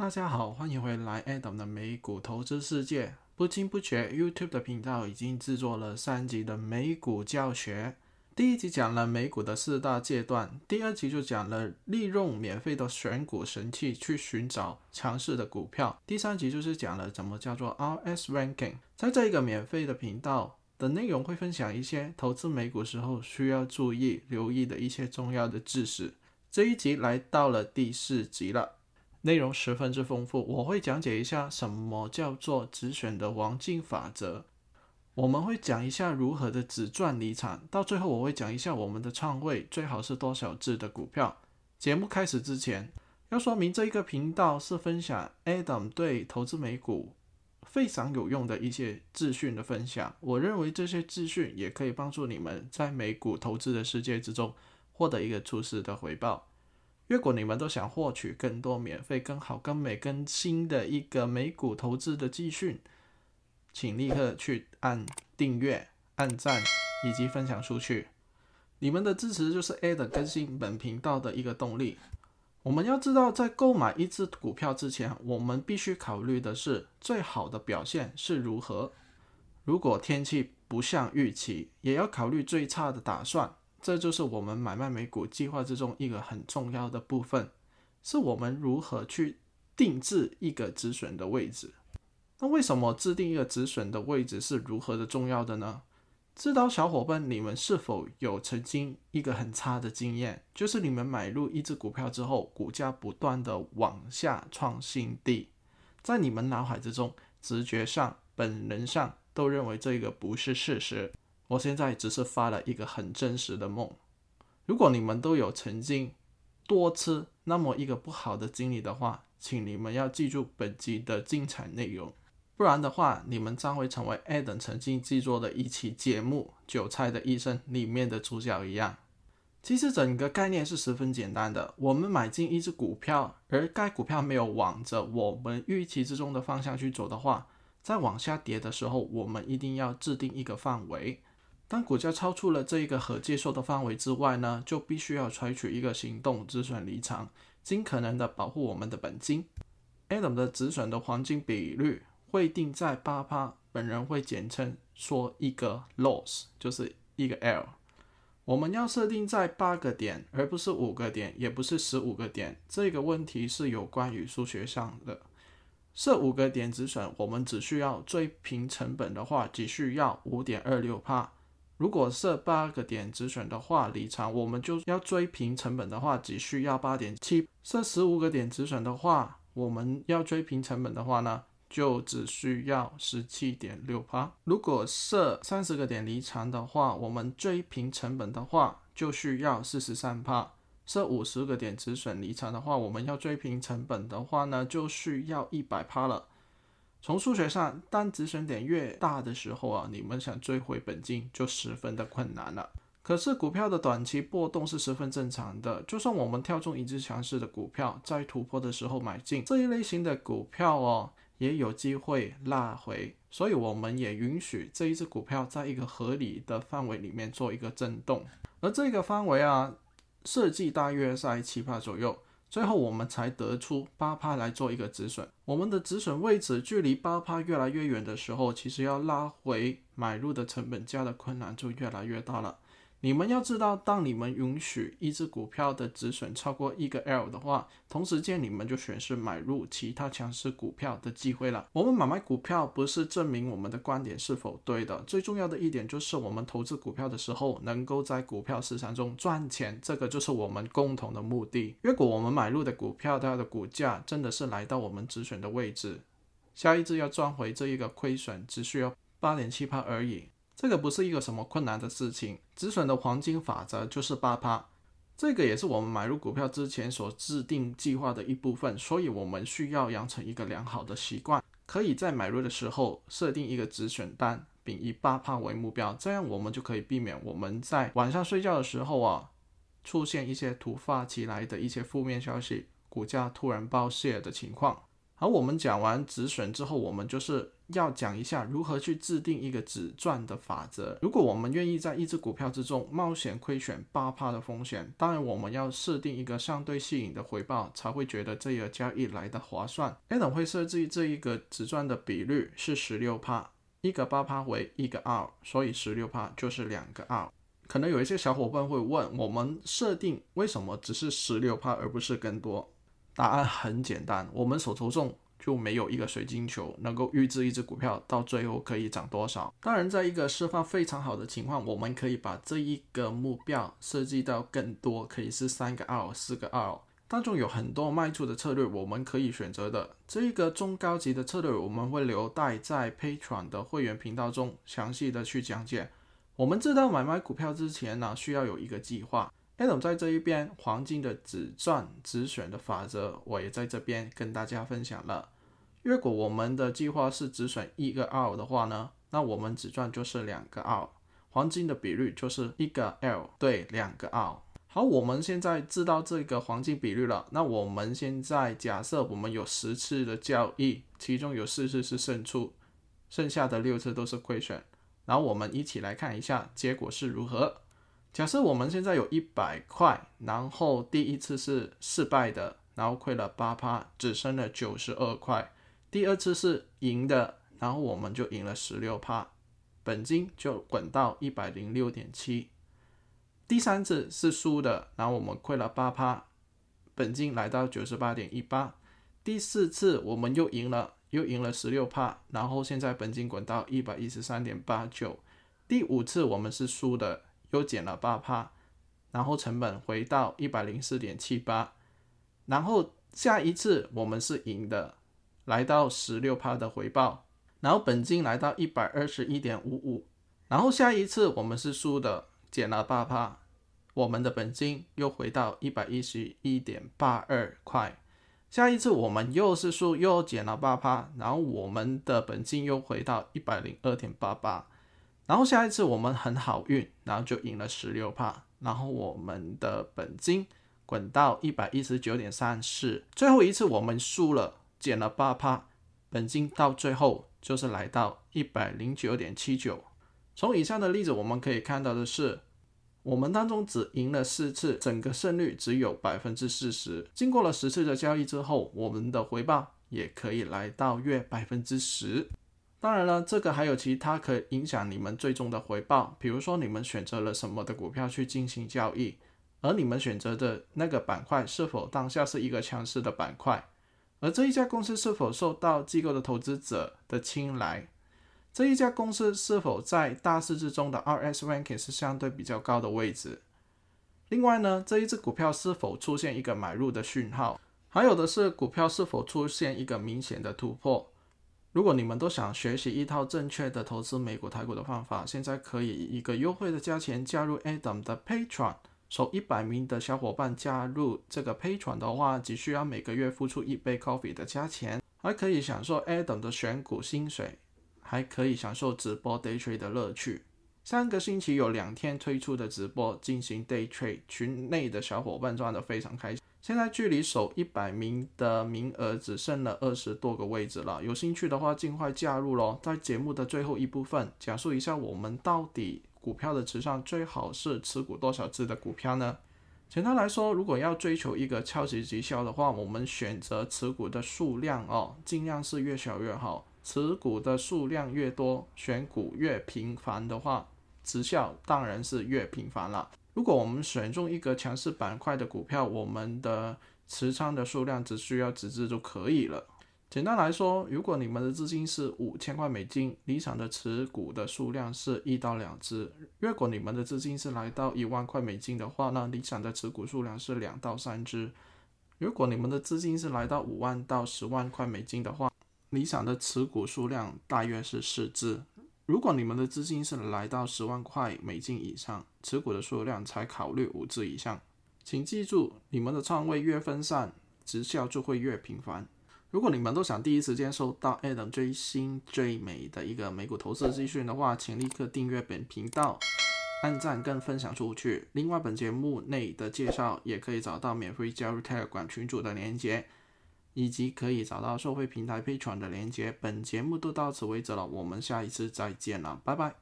大家好，欢迎回来 Adam 的美股投资世界。不经不觉，YouTube 的频道已经制作了三集的美股教学。第一集讲了美股的四大阶段，第二集就讲了利用免费的选股神器去寻找强势的股票，第三集就是讲了怎么叫做 RS Ranking。在这个免费的频道的内容会分享一些投资美股时候需要注意、留意的一些重要的知识。这一集来到了第四集了。内容十分之丰富，我会讲解一下什么叫做止损的黄金法则，我们会讲一下如何的止赚离场，到最后我会讲一下我们的仓位最好是多少只的股票。节目开始之前，要说明这一个频道是分享 Adam 对投资美股非常有用的一些资讯的分享，我认为这些资讯也可以帮助你们在美股投资的世界之中获得一个初始的回报。如果你们都想获取更多免费、更好、更美、更新的一个美股投资的资讯，请立刻去按订阅、按赞以及分享出去。你们的支持就是 A 的更新本频道的一个动力。我们要知道，在购买一只股票之前，我们必须考虑的是最好的表现是如何。如果天气不像预期，也要考虑最差的打算。这就是我们买卖美股计划之中一个很重要的部分，是我们如何去定制一个止损的位置。那为什么制定一个止损的位置是如何的重要的呢？知道小伙伴，你们是否有曾经一个很差的经验，就是你们买入一只股票之后，股价不断的往下创新低，在你们脑海之中、直觉上、本能上都认为这个不是事实。我现在只是发了一个很真实的梦。如果你们都有曾经多次那么一个不好的经历的话，请你们要记住本集的精彩内容，不然的话，你们将会成为 Adam 曾经制作的一期节目《韭菜的医生》里面的主角一样。其实整个概念是十分简单的：我们买进一只股票，而该股票没有往着我们预期之中的方向去走的话，在往下跌的时候，我们一定要制定一个范围。当股价超出了这一个可接受的范围之外呢，就必须要采取一个行动止损离场，尽可能的保护我们的本金。Adam 的止损的黄金比率会定在八趴，本人会简称说一个 loss，就是一个 L。我们要设定在八个点，而不是五个点，也不是十五个点。这个问题是有关于数学上的。设五个点止损，我们只需要追平成本的话，只需要五点二六帕。如果设八个点止损的话，离场我们就要追平成本的话，只需要八点七；设十五个点止损的话，我们要追平成本的话呢，就只需要十七点六八。如果设三十个点离场的话，我们追平成本的话就需要四十三帕；设五十个点止损离场的话，我们要追平成本的话呢，就需要一百帕了。从数学上，当止损点越大的时候啊，你们想追回本金就十分的困难了。可是股票的短期波动是十分正常的，就算我们跳中一只强势的股票，在突破的时候买进这一类型的股票哦，也有机会拉回。所以我们也允许这一只股票在一个合理的范围里面做一个震动，而这个范围啊，设计大约在七八左右。最后我们才得出八趴来做一个止损。我们的止损位置距离八趴越来越远的时候，其实要拉回买入的成本价的困难就越来越大了。你们要知道，当你们允许一只股票的止损超过一个 L 的话，同时间你们就选是买入其他强势股票的机会了。我们买卖股票不是证明我们的观点是否对的，最重要的一点就是我们投资股票的时候能够在股票市场中赚钱，这个就是我们共同的目的。如果我们买入的股票它的股价真的是来到我们止损的位置，下一次要赚回这一个亏损只需要八点七趴而已。这个不是一个什么困难的事情，止损的黄金法则就是八趴，这个也是我们买入股票之前所制定计划的一部分，所以我们需要养成一个良好的习惯，可以在买入的时候设定一个止损单，并以八趴为目标，这样我们就可以避免我们在晚上睡觉的时候啊，出现一些突发起来的一些负面消息，股价突然暴泻的情况。而我们讲完止损之后，我们就是。要讲一下如何去制定一个止赚的法则。如果我们愿意在一只股票之中冒险亏损八趴的风险，当然我们要设定一个相对吸引的回报，才会觉得这个交易来的划算。a d 会设置这一个止赚的比率是十六趴，一个八趴为一个二，所以十六趴就是两个二。可能有一些小伙伴会问，我们设定为什么只是十六趴而不是更多？答案很简单，我们手头中就没有一个水晶球能够预知一只股票到最后可以涨多少。当然，在一个释放非常好的情况，我们可以把这一个目标设计到更多，可以是三个二、四个二。当中有很多卖出的策略，我们可以选择的。这一个中高级的策略，我们会留待在 Patreon 的会员频道中详细的去讲解。我们知道买卖股票之前呢，需要有一个计划。Adam 在这一边黄金的止赚止损的法则，我也在这边跟大家分享了。如果我们的计划是止损一个 R 的话呢，那我们止赚就是两个 R，黄金的比率就是一个 L 对两个 R。好，我们现在知道这个黄金比率了。那我们现在假设我们有十次的交易，其中有四次是胜出，剩下的六次都是亏损。然后我们一起来看一下结果是如何。假设我们现在有一百块，然后第一次是失败的，然后亏了八趴，只剩了九十二块。第二次是赢的，然后我们就赢了十六趴，本金就滚到一百零六点七。第三次是输的，然后我们亏了八趴，本金来到九十八点一八。第四次我们又赢了。又赢了十六趴，然后现在本金滚到一百一十三点八九。第五次我们是输的，又减了八趴，然后成本回到一百零四点七八。然后下一次我们是赢的，来到十六趴的回报，然后本金来到一百二十一点五五。然后下一次我们是输的，减了八趴，我们的本金又回到一百一十一点八二块。下一次我们又是输，又减了八趴，然后我们的本金又回到一百零二点八八，然后下一次我们很好运，然后就赢了十六趴，然后我们的本金滚到一百一十九点三四，最后一次我们输了，减了八趴，本金到最后就是来到一百零九点七九。从以上的例子我们可以看到的是。我们当中只赢了四次，整个胜率只有百分之四十。经过了十次的交易之后，我们的回报也可以来到约百分之十。当然了，这个还有其他可以影响你们最终的回报，比如说你们选择了什么的股票去进行交易，而你们选择的那个板块是否当下是一个强势的板块，而这一家公司是否受到机构的投资者的青睐。这一家公司是否在大市之中的 RS ranking 是相对比较高的位置？另外呢，这一只股票是否出现一个买入的讯号？还有的是股票是否出现一个明显的突破？如果你们都想学习一套正确的投资美股台股的方法，现在可以以一个优惠的价钱加入 Adam 的 Patron，首一百名的小伙伴加入这个 Patron 的话，只需要每个月付出一杯 coffee 的价钱，还可以享受 Adam 的选股薪水。还可以享受直播 day trade 的乐趣。上个星期有两天推出的直播进行 day trade，群内的小伙伴赚得非常开心。现在距离首一百名的名额只剩了二十多个位置了，有兴趣的话尽快加入咯。在节目的最后一部分，讲述一下我们到底股票的持仓最好是持股多少只的股票呢？简单来说，如果要追求一个超级绩效的话，我们选择持股的数量哦，尽量是越小越好。持股的数量越多，选股越频繁的话，绩效当然是越频繁了。如果我们选中一个强势板块的股票，我们的持仓的数量只需要几只就可以了。简单来说，如果你们的资金是五千块美金，理想的持股的数量是一到两只；如果你们的资金是来到一万块美金的话，那理想的持股数量是两到三只；如果你们的资金是来到五万到十万块美金的话，理想的持股数量大约是四只。如果你们的资金是来到十万块美金以上，持股的数量才考虑五只以上。请记住，你们的仓位越分散，绩效就会越频繁。如果你们都想第一时间收到 Adam 最新最美的一个美股投资资讯的话，请立刻订阅本频道，按赞跟分享出去。另外，本节目内的介绍也可以找到免费加入 Telegram 群组的链接。以及可以找到收费平台配传的连接。本节目都到此为止了，我们下一次再见了，拜拜。